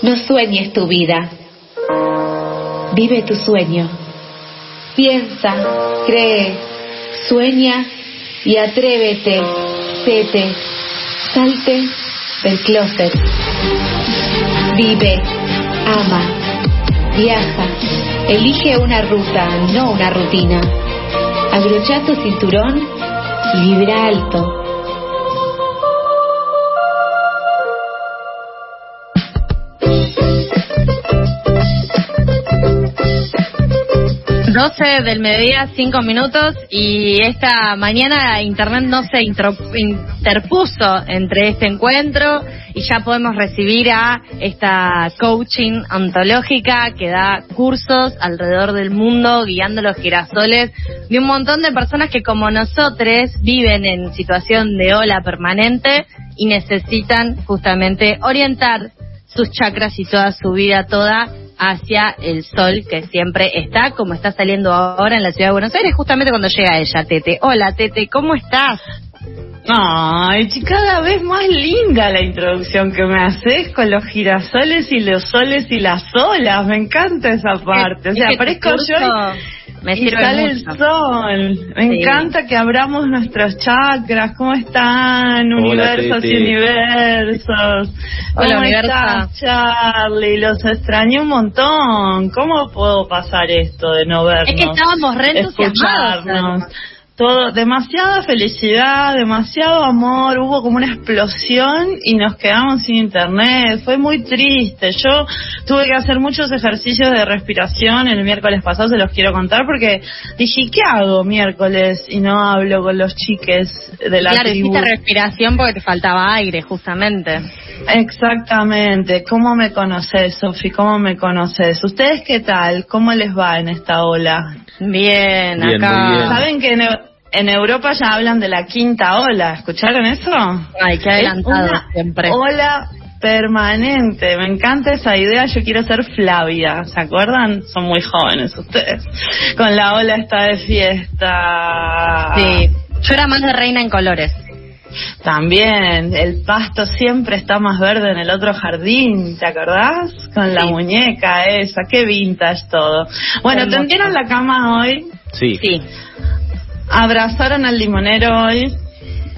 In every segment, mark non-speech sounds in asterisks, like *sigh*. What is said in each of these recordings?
No sueñes tu vida. Vive tu sueño. Piensa, cree, sueña y atrévete, tete, salte del closet. Vive, ama, viaja, elige una ruta, no una rutina. Abrocha tu cinturón y alto. 12 del mediodía, 5 minutos, y esta mañana Internet no se interpuso entre este encuentro y ya podemos recibir a esta coaching ontológica que da cursos alrededor del mundo guiando los girasoles de un montón de personas que como nosotros viven en situación de ola permanente y necesitan justamente orientar sus chakras y toda su vida toda hacia el sol que siempre está, como está saliendo ahora en la ciudad de Buenos Aires, justamente cuando llega ella, Tete. Hola, Tete, ¿cómo estás? Ay, cada vez más linda la introducción que me haces con los girasoles y los soles y las olas. Me encanta esa parte. o sea, parezco yo me y sale el sol. Me encanta que abramos nuestros chakras. ¿Cómo están? universos y universos. ¿Cómo estás, Charlie? Los extrañé un montón. ¿Cómo puedo pasar esto de no vernos? Es que estábamos re entusiasmados todo, demasiada felicidad, demasiado amor, hubo como una explosión y nos quedamos sin internet, fue muy triste. Yo tuve que hacer muchos ejercicios de respiración el miércoles pasado, se los quiero contar porque dije, ¿qué hago miércoles y no hablo con los chiques de la claro, hiciste respiración porque te faltaba aire, justamente. Exactamente. ¿Cómo me conoces, Sofi? ¿Cómo me conoces? ¿Ustedes qué tal? ¿Cómo les va en esta ola? Bien, acá. ¿Saben que en, Europa ya hablan de la quinta ola? ¿Escucharon eso? Ay, qué adelantado siempre. Ola permanente. Me encanta esa idea. Yo quiero ser Flavia. ¿Se acuerdan? Son muy jóvenes ustedes. Con la ola esta de fiesta. Sí. Yo era más de reina en colores. También, el pasto siempre está más verde en el otro jardín, ¿te acordás? Con la muñeca esa, qué vintage todo. Bueno, ¿tendieron la cama hoy? Sí. Sí. ¿Abrazaron al limonero hoy?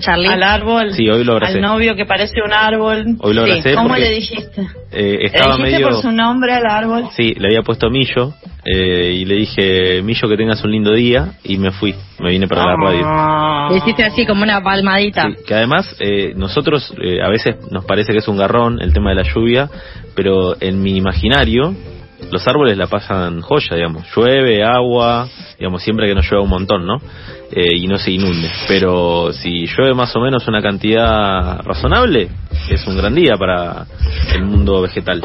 Charlie. Al árbol. Sí, hoy lo abracé. Al novio que parece un árbol. Hoy lo abracé. ¿Cómo le dijiste? Eh, estaba ¿Le dijiste por su nombre al árbol? Sí, le había puesto Millo. Eh, y le dije, Millo, que tengas un lindo día. Y me fui. Me vine para la radio. Ah. Le hiciste así como una palmadita. Sí, que además, eh, nosotros eh, a veces nos parece que es un garrón el tema de la lluvia. Pero en mi imaginario, los árboles la pasan joya, digamos. Llueve, agua, digamos, siempre que no llueva un montón, ¿no? Eh, y no se inunde. Pero si llueve más o menos una cantidad razonable, es un gran día para el mundo vegetal.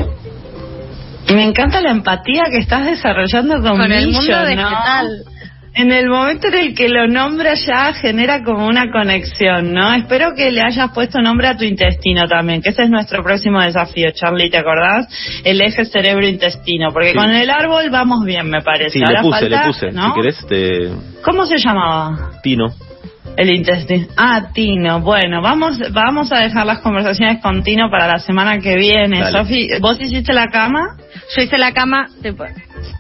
Me encanta la empatía que estás desarrollando con, con el mundo vegetal en el momento en el que lo nombra ya genera como una conexión, ¿no? Espero que le hayas puesto nombre a tu intestino también, que ese es nuestro próximo desafío, Charlie, ¿te acordás? El eje cerebro-intestino, porque con el árbol vamos bien, me parece. Sí, le puse, le puse. Si querés, te... ¿Cómo se llamaba? Tino. El intestino. Ah, Tino. Bueno, vamos, vamos a dejar las conversaciones con Tino para la semana que viene. Sofi, ¿vos hiciste la cama? Yo hice la cama. Te,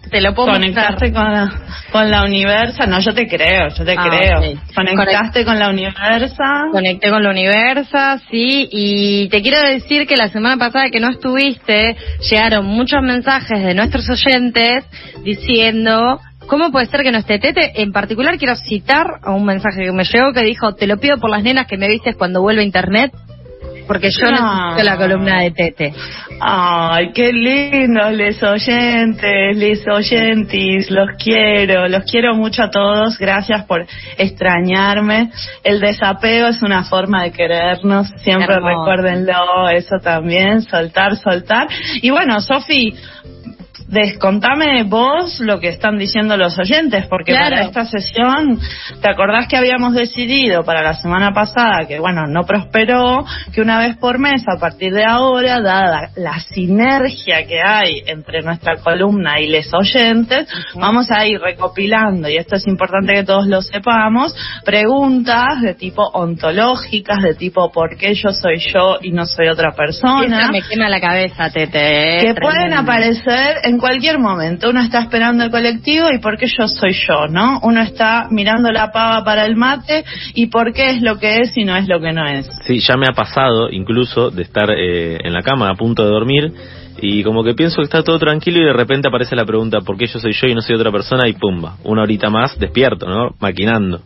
te lo puedo Conectaste con la, con la Universa. No, yo te creo, yo te ah, creo. Conectaste con la Universa. Conecté con la Universa, sí. Y te quiero decir que la semana pasada que no estuviste, llegaron muchos mensajes de nuestros oyentes diciendo ¿Cómo puede ser que no esté Tete? En particular quiero citar a un mensaje que me llegó que dijo, te lo pido por las nenas que me vistes cuando vuelva a internet, porque yo no. necesito la columna de Tete. Ay, qué lindo, les oyentes, les oyentis, los quiero, los quiero mucho a todos, gracias por extrañarme. El desapego es una forma de querernos, siempre recuérdenlo, eso también, soltar, soltar. Y bueno, Sofi, descontame vos lo que están diciendo los oyentes, porque para esta sesión, ¿te acordás que habíamos decidido para la semana pasada, que bueno, no prosperó, que una vez por mes, a partir de ahora, dada la sinergia que hay entre nuestra columna y les oyentes, vamos a ir recopilando, y esto es importante que todos lo sepamos, preguntas de tipo ontológicas, de tipo ¿por qué yo soy yo y no soy otra persona? me quema la cabeza, Tete. ¿eh? Que pueden aparecer en cualquier momento. Uno está esperando el colectivo y por qué yo soy yo, ¿no? Uno está mirando la pava para el mate y por qué es lo que es y no es lo que no es. Sí, ya me ha pasado incluso de estar eh, en la cama a punto de dormir y como que pienso que está todo tranquilo y de repente aparece la pregunta ¿por qué yo soy yo y no soy otra persona? y pumba, una horita más despierto, ¿no? Maquinando.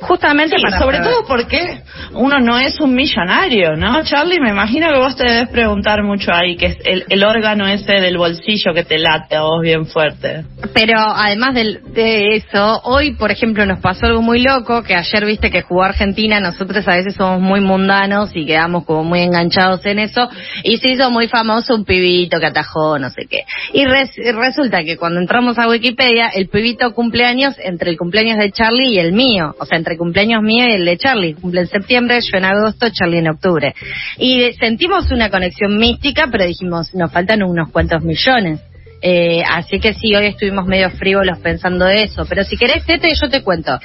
Justamente sobre todo porque uno no es un millonario, ¿no? Charlie, me imagino que vos te debes preguntar mucho ahí, que es el, órgano ese del bolsillo que te late a vos bien fuerte. Pero además de, eso, hoy, por ejemplo, nos pasó algo muy loco, que ayer viste que jugó Argentina, nosotros a veces somos muy mundanos y quedamos como muy enganchados en eso, y se hizo muy famoso un pibito que atajó, no sé qué. Y resulta que cuando entramos a Wikipedia, el pibito cumpleaños entre el cumpleaños de Charlie y el mío o sea, entre cumpleaños mío y el de Charlie. Cumple en septiembre, yo en agosto, Charlie en octubre. Y sentimos una conexión mística, pero dijimos, nos faltan unos cuantos millones. Eh, así que sí, hoy estuvimos medio frívolos pensando eso. Pero si querés, Tete, yo te cuento.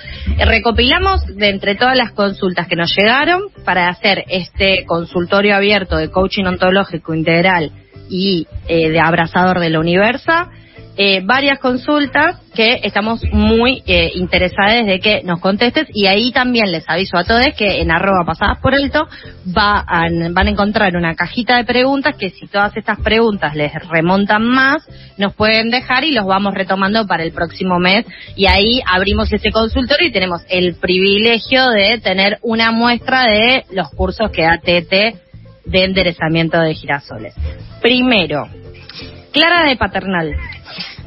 recopilamos de entre todas las consultas que nos llegaron para hacer este consultorio abierto de coaching ontológico integral y eh, de abrazador de la Universa eh, varias consultas que estamos muy eh, interesadas de que nos contestes y ahí también les aviso a todos que en arroba pasadas por alto va van a encontrar una cajita de preguntas que si todas estas preguntas les remontan más nos pueden dejar y los vamos retomando para el próximo mes y ahí abrimos ese consultorio y tenemos el privilegio de tener una muestra de los cursos que da TT de enderezamiento de girasoles. Primero, Clara de Paternal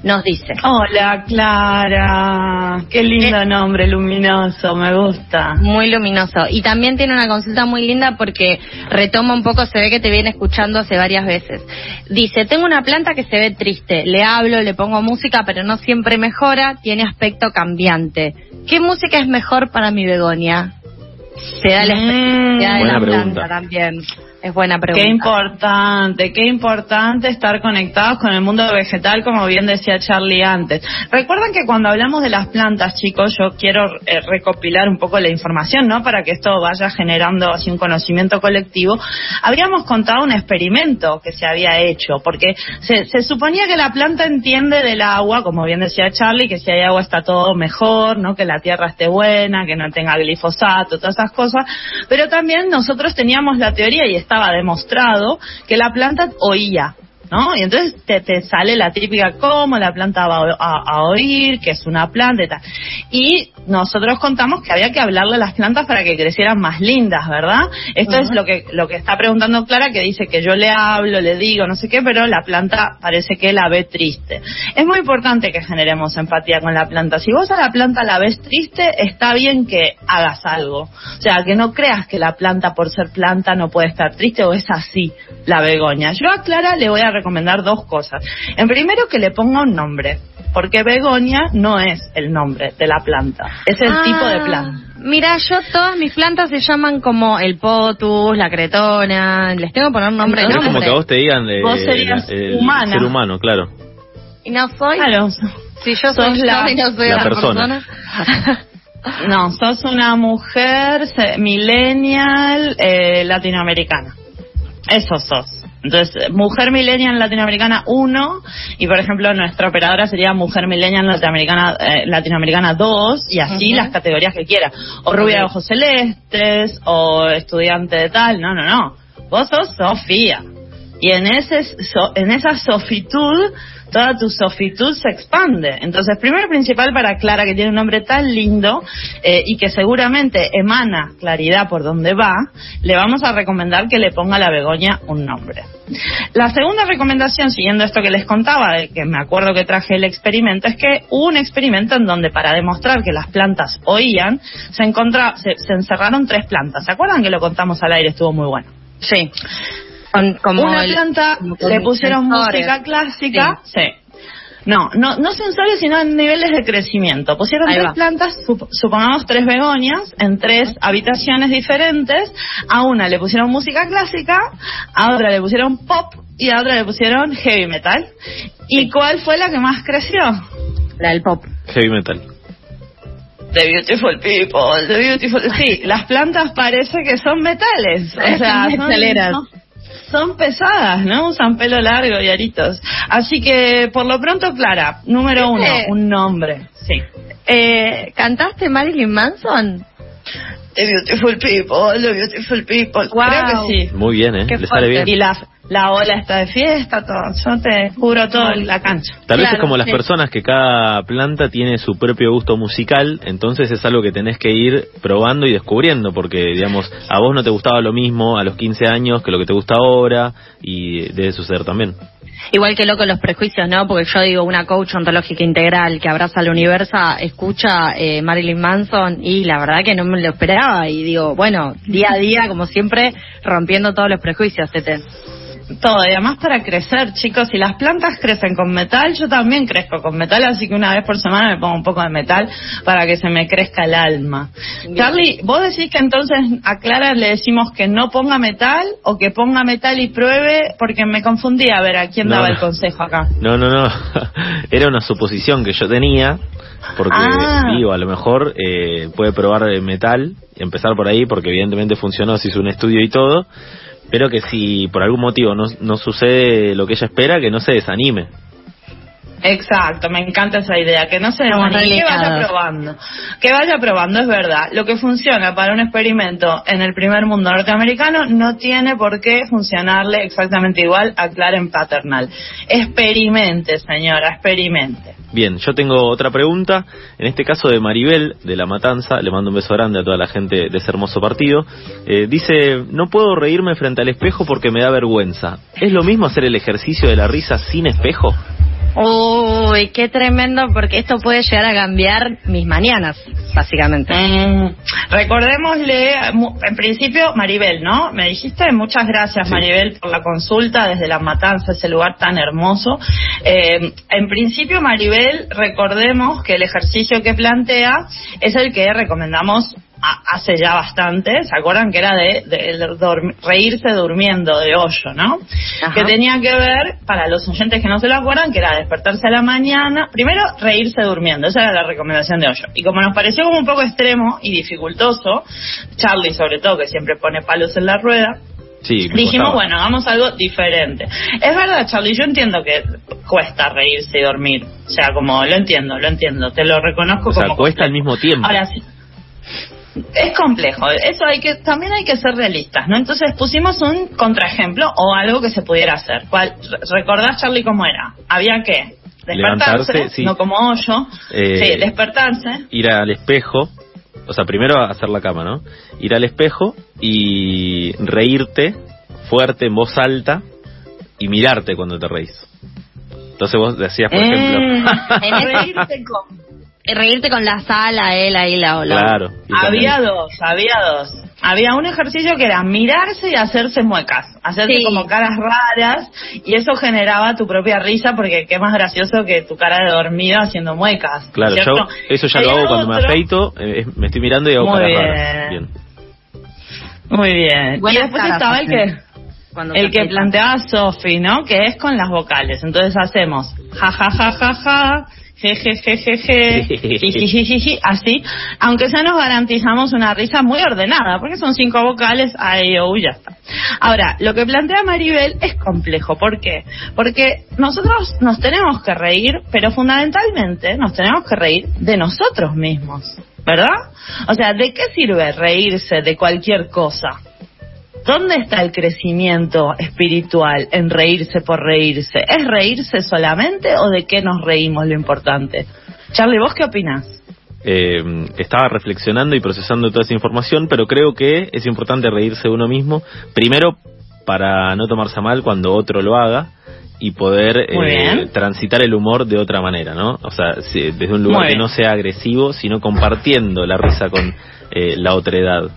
nos dice. Hola, Clara. Qué lindo eh, nombre, luminoso, me gusta. Muy luminoso. Y también tiene una consulta muy linda porque retoma un poco, se ve que te viene escuchando hace varias veces. Dice, tengo una planta que se ve triste. Le hablo, le pongo música, pero no siempre mejora, tiene aspecto cambiante. ¿Qué música es mejor para mi begonia? Se da la, mm, la planta también. Es buena pregunta. Qué importante, qué importante estar conectados con el mundo vegetal, como bien decía Charlie antes. Recuerden que cuando hablamos de las plantas, chicos, yo quiero eh, recopilar un poco la información, ¿no? Para que esto vaya generando así un conocimiento colectivo. Habríamos contado un experimento que se había hecho, porque se, se suponía que la planta entiende del agua, como bien decía Charlie, que si hay agua está todo mejor, ¿no? Que la tierra esté buena, que no tenga glifosato, todas esas cosas. Pero también nosotros teníamos la teoría y estaba demostrado que la planta oía. ¿No? Y entonces te, te, sale la típica cómo la planta va a, oír, que es una planta y tal. Y nosotros contamos que había que hablarle a las plantas para que crecieran más lindas, ¿verdad? Esto es lo que, lo que está preguntando Clara, que dice que yo le hablo, le digo, no sé qué, pero la planta parece que la ve triste. Es muy importante que generemos empatía con la planta. Si vos a la planta la ves triste, está bien que hagas algo. O sea, que no creas que la planta por ser planta no puede estar triste o es así la begoña. Yo a Clara le voy a recomendar dos cosas. En primero, que le ponga un nombre, porque begonia no es el nombre de la planta, es el tipo de ah, planta. Mira, yo todas mis plantas se llaman como el potus, la cretona, les tengo que poner un nombre. Es como que a vos te digan de, vos serías humana. ser humano, claro. Y no soy. Claro. Si yo soy la, no soy la, persona. *laughs* no, sos una mujer millennial eh, latinoamericana. Eso sos. Entonces, mujer millennial latinoamericana 1 y por ejemplo nuestra operadora sería mujer millennial latinoamericana eh, latinoamericana 2 y así las categorías que quiera. O rubia de ojos celestes o estudiante de tal, no, no, no. Vos sos Sofía. Y en ese en esa sofitud toda tu sofitud se expande. Entonces, primero principal para Clara, que tiene un nombre tan lindo eh, y que seguramente emana claridad por donde va, le vamos a recomendar que le ponga a la begoña un nombre. La segunda recomendación, siguiendo esto que les contaba, de que me acuerdo que traje el experimento, es que hubo un experimento en donde para demostrar que las plantas oían, se, encontra, se, encerraron tres plantas. ¿Se acuerdan que lo contamos al aire? Estuvo muy bueno. Sí como una planta le pusieron música clásica, sí. No, no, no sensorios, sino en niveles de crecimiento. Pusieron tres plantas, supongamos tres begonias, en tres habitaciones diferentes. A una le pusieron música clásica, a otra le pusieron pop y a otra le pusieron heavy metal. ¿Y cuál fue la que más creció? La del pop. Heavy metal. The Beautiful People, The Beautiful... Sí, las plantas parece que son metales. O sea, son, son pesadas, ¿no? Usan pelo largo y aritos. Así que, por lo pronto, Clara, número uno, un nombre. Sí. Eh, ¿Cantaste Marilyn Manson? The Beautiful People, The Beautiful People. Wow. Creo que sí. Muy bien, ¿eh? Le sale bien. Y la, la ola está de fiesta, todo. Yo te juro todo la cancha. Tal vez es como las personas que cada planta tiene su propio gusto musical, entonces es algo que tenés que ir probando y descubriendo, porque, digamos, a vos no te gustaba lo mismo a los 15 años que lo que te gusta ahora, y debe suceder también. Igual que loco los prejuicios, ¿no? Porque yo digo, una coach ontológica integral que abraza al universo, escucha eh, Marilyn Manson y la verdad que no me lo esperaba. Y digo, bueno, día a día, como siempre, rompiendo todos los prejuicios, Tete todo, y además para crecer, chicos, si las plantas crecen con metal, yo también crezco con metal, así que una vez por semana me pongo un poco de metal para que se me crezca el alma. Charlie, vos decís que entonces a Clara le decimos que no ponga metal o que ponga metal y pruebe, porque me confundí a ver a quién daba el consejo acá. No, no, no, *laughs* era una suposición que yo tenía, porque ah. digo, a lo mejor eh, puede probar metal, empezar por ahí, porque evidentemente funcionó, se hizo un estudio y todo, pero que si por algún motivo no, no sucede lo que ella espera, que no se desanime. Exacto, me encanta esa idea, que no se desanime, que vaya probando, que vaya probando, es verdad. Lo que funciona para un experimento en el primer mundo norteamericano no tiene por qué funcionarle exactamente igual a Claren Paternal. Experimente, señora, experimente. Bien, yo tengo otra pregunta. En este caso de Maribel, de La Matanza, le mando un beso grande a toda la gente de ese hermoso partido. Eh, dice, no puedo reírme frente al espejo porque me da vergüenza. ¿Es lo mismo hacer el ejercicio de la risa sin espejo? Uy, qué tremendo, porque esto puede llegar a cambiar mis mañanas, básicamente. Mm, recordémosle, en principio, Maribel, ¿no? Me dijiste, muchas gracias, Maribel, por la consulta desde La Matanza, ese lugar tan hermoso. Eh, en principio, Maribel, recordemos que el ejercicio que plantea es el que recomendamos hace ya bastante, ¿se acuerdan que era de, reírse durmiendo de hoyo, ¿no? Que tenía que ver, para los oyentes que no se lo acuerdan, que era despertarse a la mañana, primero reírse durmiendo, esa era la recomendación de hoyo. Y como nos pareció como un poco extremo y dificultoso, Charlie sobre todo, que siempre pone palos en la rueda, dijimos, bueno, hagamos algo diferente. Es verdad, Charlie, yo entiendo que cuesta reírse y dormir. O sea, como lo entiendo, lo entiendo, te lo reconozco o sea, cuesta al mismo tiempo. Ahora sí es complejo, eso hay que también hay que ser realistas, ¿no? Entonces pusimos un contraejemplo o algo que se pudiera hacer. ¿Cuál, ¿Recordás, Charlie, cómo era? Había que despertarse, no como hoyo, eh, sí, despertarse. Ir al espejo, o sea, primero hacer la cama, ¿no? Ir al espejo y reírte fuerte, en voz alta, y mirarte cuando te reís. Entonces vos decías, por ejemplo... En *laughs* reírte con reírte con la sala, él ahí la ola. Claro. Había dos, había dos. Había un ejercicio que era mirarse y hacerse muecas, hacerse como caras raras y eso generaba tu propia risa porque qué más gracioso que tu cara de dormido haciendo muecas. Claro, yo eso ya lo hago cuando me afeito, eh, me estoy mirando y hago caras raras. Bien. Muy bien. y después estaba el que el que planteaba Sofi, ¿no? Que es con las vocales. Entonces hacemos ja ja ja ja ja así, aunque ya nos garantizamos una risa muy ordenada, porque son cinco vocales, ahí o ya está. Ahora, lo que plantea Maribel es complejo, ¿por qué? Porque nosotros nos tenemos que reír, pero fundamentalmente nos tenemos que reír de nosotros mismos, ¿verdad? O sea, ¿de qué sirve reírse de cualquier cosa? ¿Dónde está el crecimiento espiritual en reírse por reírse? ¿Es reírse solamente o de qué nos reímos lo importante? Charlie, ¿vos qué opinás? Eh, estaba reflexionando y procesando toda esa información, pero creo que es importante reírse de uno mismo, primero para no tomarse a mal cuando otro lo haga y poder eh, transitar el humor de otra manera, ¿no? O sea, desde un lugar que no sea agresivo, sino compartiendo la risa con eh, la otra edad.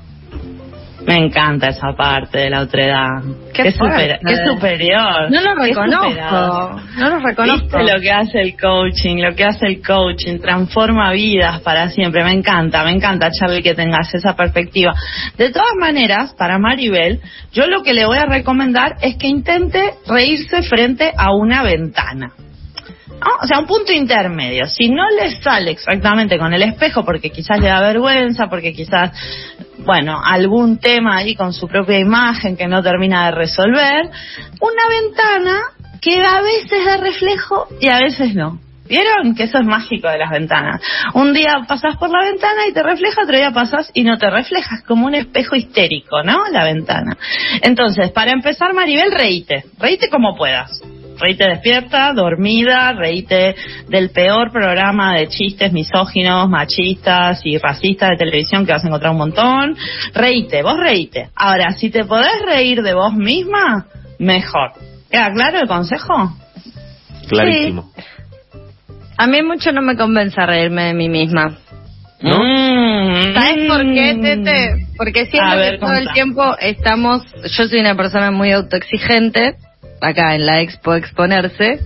Me encanta esa parte de la otredad. Qué, superior. No lo reconozco. No lo reconozco. lo que hace el coaching, lo que hace el coaching, transforma vidas para siempre. Me encanta, me encanta, Charlie, que tengas esa perspectiva. De todas maneras, para Maribel, yo lo que le voy a recomendar es que intente reírse frente a una ventana. O sea, un punto intermedio. Si no le sale exactamente con el espejo, porque quizás le da vergüenza, porque quizás, bueno, algún tema ahí con su propia imagen que no termina de resolver, una ventana que a veces da reflejo y a veces no. ¿Vieron? Que eso es mágico de las ventanas. Un día pasas por la ventana y te refleja, otro día pasas y no te reflejas, como un espejo histérico, ¿no? La ventana. Entonces, para empezar, Maribel, reíte. Reíte como puedas reíte despierta, dormida, reíte del peor programa de chistes misóginos, machistas y racistas de televisión que vas a encontrar un montón. Reíte, vos reíte. Ahora, si te podés reír de vos misma, mejor. ¿Queda claro el consejo? Clarísimo. A mí mucho no me convence reírme de mí misma. ¿No? Mm. ¿Sabes por qué, Tete? Porque siempre que todo el tiempo estamos... Yo soy una persona muy autoexigente acá en la expo exponerse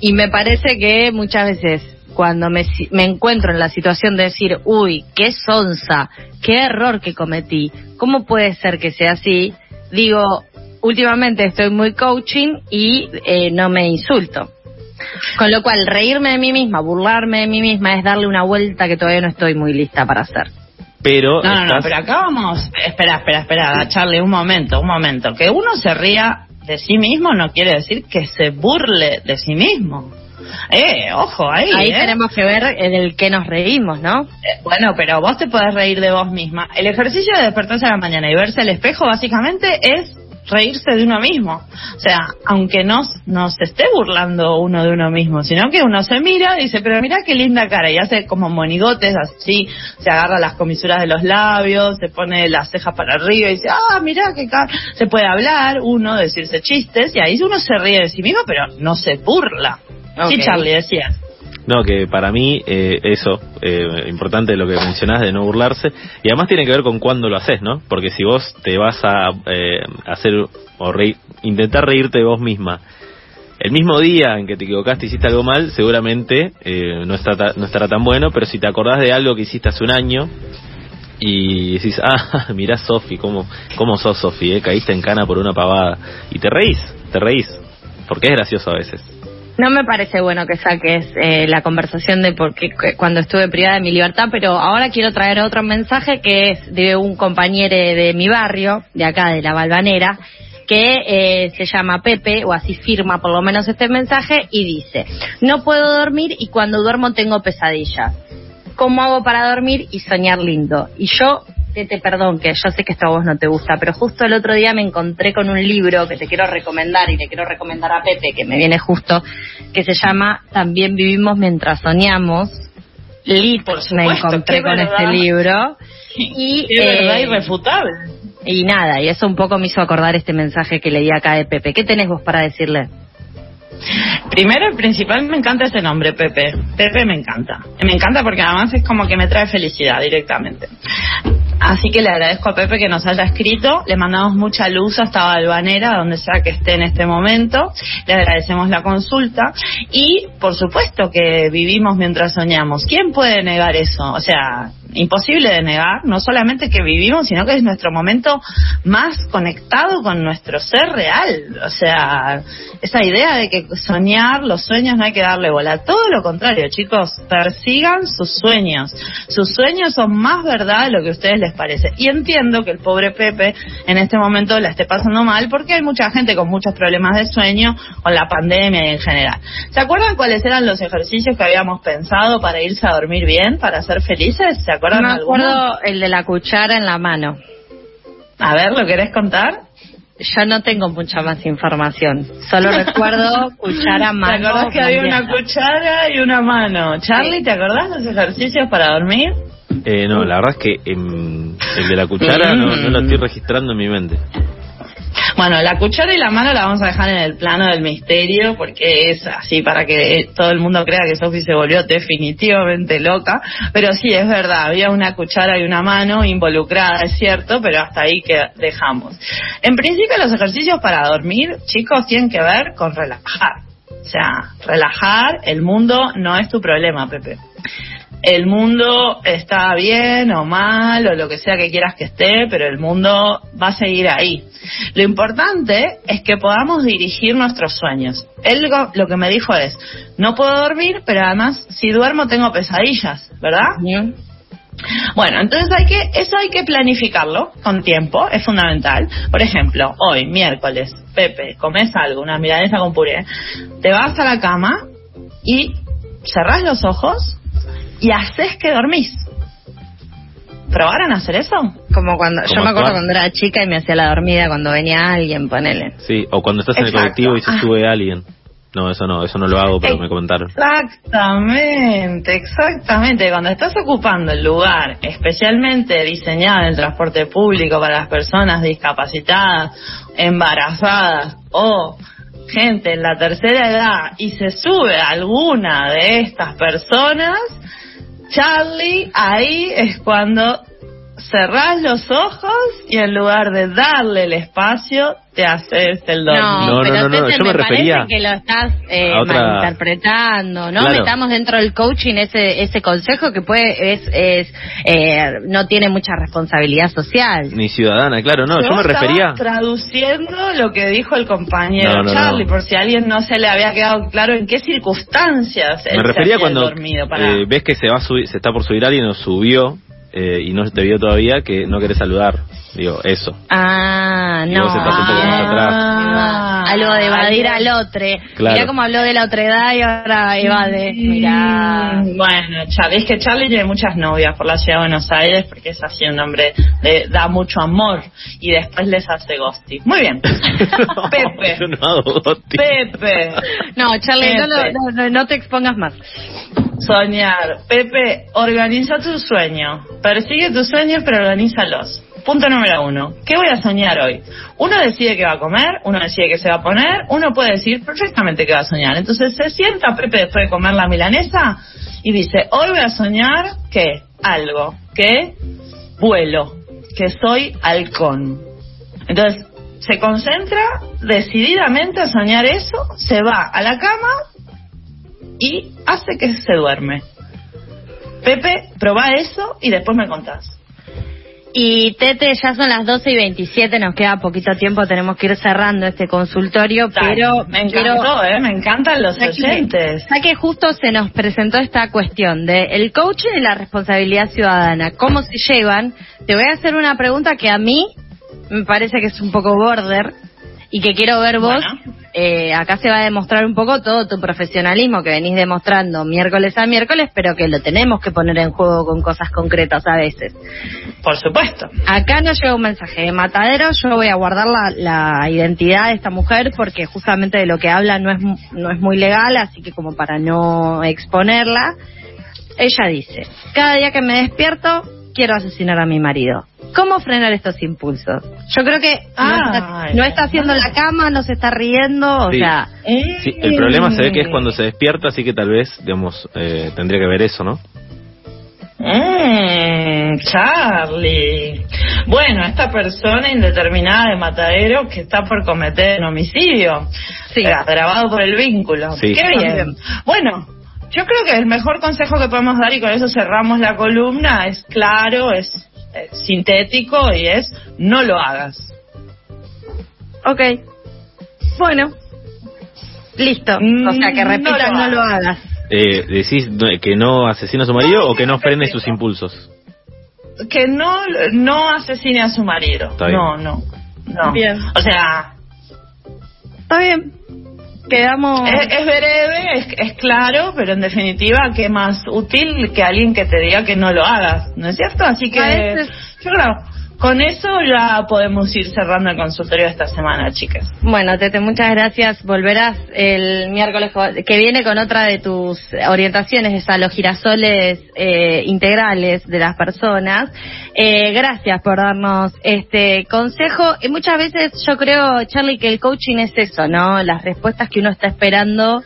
y me parece que muchas veces cuando me, me encuentro en la situación de decir, uy, qué sonza, qué error que cometí, ¿cómo puede ser que sea así? Digo, últimamente estoy muy coaching y eh, no me insulto. Con lo cual, reírme de mí misma, burlarme de mí misma es darle una vuelta que todavía no estoy muy lista para hacer. Pero no, no, no, pero acá vamos, espera, espera, espera, Charlie, un momento, un momento, que uno se ría de sí mismo no quiere decir que se burle de sí mismo. Eh, ojo, ahí. Ahí eh. tenemos que ver en el que nos reímos, ¿no? Eh, bueno, pero vos te podés reír de vos misma. El ejercicio de despertarse a la mañana y verse al espejo básicamente es reírse de uno mismo. O sea, aunque no, se esté burlando uno de uno mismo, sino que uno se mira y dice, pero mira qué linda cara, y hace como monigotes así, se agarra las comisuras de los labios, se pone las cejas para arriba y dice, ah, mira qué cara. Se puede hablar, uno, decirse chistes, y ahí uno se ríe de sí mismo, pero no se burla. Sí, Charlie, decía. No, que para mí eh, eso, eh, importante lo que mencionás de no burlarse, y además tiene que ver con cuándo lo haces, ¿no? Porque si vos te vas a eh, hacer o intentar reírte de vos misma, el mismo día en que te equivocaste y hiciste algo mal, seguramente eh, no, está, no estará tan bueno, pero si te acordás de algo que hiciste hace un año, y decís, ah, *laughs* mirá Sofi, ¿cómo, cómo sos Sofi? Eh? Caíste en cana por una pavada. Y te reís, te reís, porque es gracioso a veces. No me parece bueno que saques eh, la conversación de porque cuando estuve privada de mi libertad, pero ahora quiero traer otro mensaje que es de un compañero de mi barrio, de acá de la Balvanera, que eh, se llama Pepe, o así firma por lo menos este mensaje, y dice, no puedo dormir y cuando duermo tengo pesadillas. ¿Cómo hago para dormir y soñar lindo? Y yo te perdón, que yo sé que esto a vos no te gusta, pero justo el otro día me encontré con un libro que te quiero recomendar y le quiero recomendar a Pepe, que me viene justo, que se llama También vivimos mientras soñamos. Lit, me encontré con este libro. *laughs* Y, es verdad, eh, irrefutable. Y nada, y eso un poco me hizo acordar este mensaje que le di acá de Pepe. ¿Qué tenés vos para decirle? Primero y principal me encanta ese nombre, Pepe. Pepe me encanta. Me encanta porque además es como que me trae felicidad directamente. Así que le agradezco a Pepe que nos haya escrito. Le mandamos mucha luz hasta Balvanera, donde sea que esté en este momento. Le agradecemos la consulta. Y, por supuesto, que vivimos mientras soñamos. ¿Quién puede negar eso? O sea, imposible de negar, no solamente que vivimos, sino que es nuestro momento más conectado con nuestro ser real. O sea, esa idea de que soñar, los sueños no hay que darle bola. Todo lo contrario, chicos, persigan sus sueños. Sus sueños son más verdad de lo que a ustedes les parece. Y entiendo que el pobre Pepe en este momento la esté pasando mal porque hay mucha gente con muchos problemas de sueño, con la pandemia y en general. ¿Se acuerdan cuáles eran los ejercicios que habíamos pensado para irse a dormir bien, para ser felices? ¿Se acuerdan Me acuerdo el de la cuchara en la mano. A ver, ¿lo querés contar? Yo no tengo mucha más información. Solo *laughs* recuerdo cuchara, mano. ¿Te acordás que había una cuchara y una mano? Charlie, ¿te acordás los ejercicios para dormir? Eh, no, la verdad es que el de la cuchara no, no lo estoy registrando en mi mente. Bueno, la cuchara y la mano la vamos a dejar en el plano del misterio porque es así para que todo el mundo crea que Sophie se volvió definitivamente loca. Pero sí, es verdad, había una cuchara y una mano involucrada, es cierto, pero hasta ahí que dejamos. En principio los ejercicios para dormir, chicos, tienen que ver con relajar. O sea, relajar, el mundo no es tu problema, Pepe el mundo está bien o mal o lo que sea que quieras que esté, pero el mundo va a seguir ahí. Lo importante es que podamos dirigir nuestros sueños. Él lo que me dijo es, no puedo dormir, pero además si duermo tengo pesadillas, ¿verdad? Bueno, entonces hay que, eso hay que planificarlo con tiempo, es fundamental. Por ejemplo, hoy, miércoles, Pepe, comes algo, una milanesa con puré, te vas a la cama y cerrás los ojos y haces que dormís. ¿Probaron hacer eso? Como cuando, yo me acuerdo cuando era chica y me hacía la dormida cuando venía alguien, ponele. Sí, o cuando estás en el colectivo y se sube alguien. No, eso no, eso no lo hago, pero me comentaron. Exactamente, exactamente. Cuando estás ocupando el lugar especialmente diseñado en el transporte público para las personas discapacitadas, embarazadas o gente en la tercera edad y se sube alguna de estas personas, Charlie, ahí es cuando cerrás los ojos y en lugar de darle el espacio, te haces el dormir. No, no, no, yo me, refería que lo estás eh, malinterpretando, ¿no? Metamos dentro del coaching ese ese consejo que puede es, es eh, no tiene mucha responsabilidad social. Ni ciudadana, claro, no, yo, me refería traduciendo lo que dijo el compañero Charlie, por si a alguien no se le había quedado claro en qué circunstancias me refería cuando eh, ves que se va a subir, se está por subir alguien o subió eh, y no te vio todavía que no querés saludar. Digo, eso. Ah, no. Ah, algo de evadir al otro. Claro. Mirá cómo habló de la otredad y ahora evade. Mirá. Bueno, sabéis que Charlie tiene muchas novias por la ciudad de Buenos Aires porque es así un hombre, le da mucho amor y después les hace ghosting. Muy bien. *laughs* *laughs* Pepe. Yo no hago. Pepe. No, Charlie, No, no, no te expongas más. Soñar. Pepe, organiza tu sueño. Persigue tus sueños, pero organízalos. Punto número uno. ¿Qué voy a soñar hoy? Uno decide qué va a comer, uno decide qué se va a poner, uno puede decir perfectamente qué va a soñar. Entonces se sienta Pepe después de comer la milanesa y dice, hoy voy a soñar que algo, que vuelo, que soy halcón. Entonces se concentra decididamente a soñar eso, se va a la cama y hace que se duerme. Pepe, probá eso y después me contás. Y Tete, ya son las 12 y 27, nos queda poquito tiempo, tenemos que ir cerrando este consultorio, pero... Me encantó, ¿eh? me encantan los oyentes. Ya que justo se nos presentó esta cuestión de el coaching y la responsabilidad ciudadana, ¿cómo se llevan? Te voy a hacer una pregunta que a mí me parece que es un poco border, y que quiero ver vos, eh, acá se va a demostrar un poco todo tu profesionalismo que venís demostrando miércoles a miércoles, pero que lo tenemos que poner en juego con cosas concretas a veces. Por supuesto. Acá nos llega un mensaje de Matadero, yo voy a guardar la, la identidad de esta mujer porque justamente de lo que habla no es, no es muy legal, así que como para no exponerla, ella dice, cada día que me despierto quiero asesinar a mi marido. ¿Cómo frenar estos impulsos? Yo creo que no, está, haciendo la cama, no se está riendo, o sea... Sí, el problema se ve que es cuando se despierta, así que tal vez, digamos, eh, tendría que ver eso, ¿no? Mmm, Charlie. Bueno, esta persona indeterminada de Matadero que está por cometer un homicidio. Sí. Grabado por el vínculo. Sí. Qué bien. Bueno, yo creo que el mejor consejo que podemos dar, y con eso cerramos la columna, es claro, es, sintético y es no lo hagas. Ok. Bueno. Listo. o sea, que mm, repita, no, lo hagas. Eh, ¿Decís que no asesine a su marido o que no frene sus impulsos? Que no, no asesine a su marido. No, no. No. Bien. O sea. Está bien quedamos... Es, breve, es, claro, pero en definitiva, ¿qué más útil que alguien que te diga que no lo hagas? ¿No es cierto? Así que yo creo, con eso ya podemos ir cerrando el consultorio de esta semana, chicas. Bueno, Tete, muchas gracias. Volverás el miércoles que viene con otra de tus orientaciones, a los girasoles eh, integrales de las personas. Eh, gracias por darnos este consejo. Y muchas veces yo creo, Charlie, que el coaching es eso, ¿no? Las respuestas que uno está esperando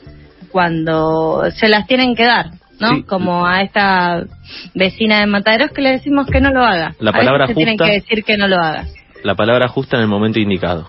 cuando se las tienen que dar. ¿No? Como a esta vecina de Mataderos que le decimos que no lo haga. La palabra justa. tienen que decir que no lo hagas. La palabra justa en el momento indicado.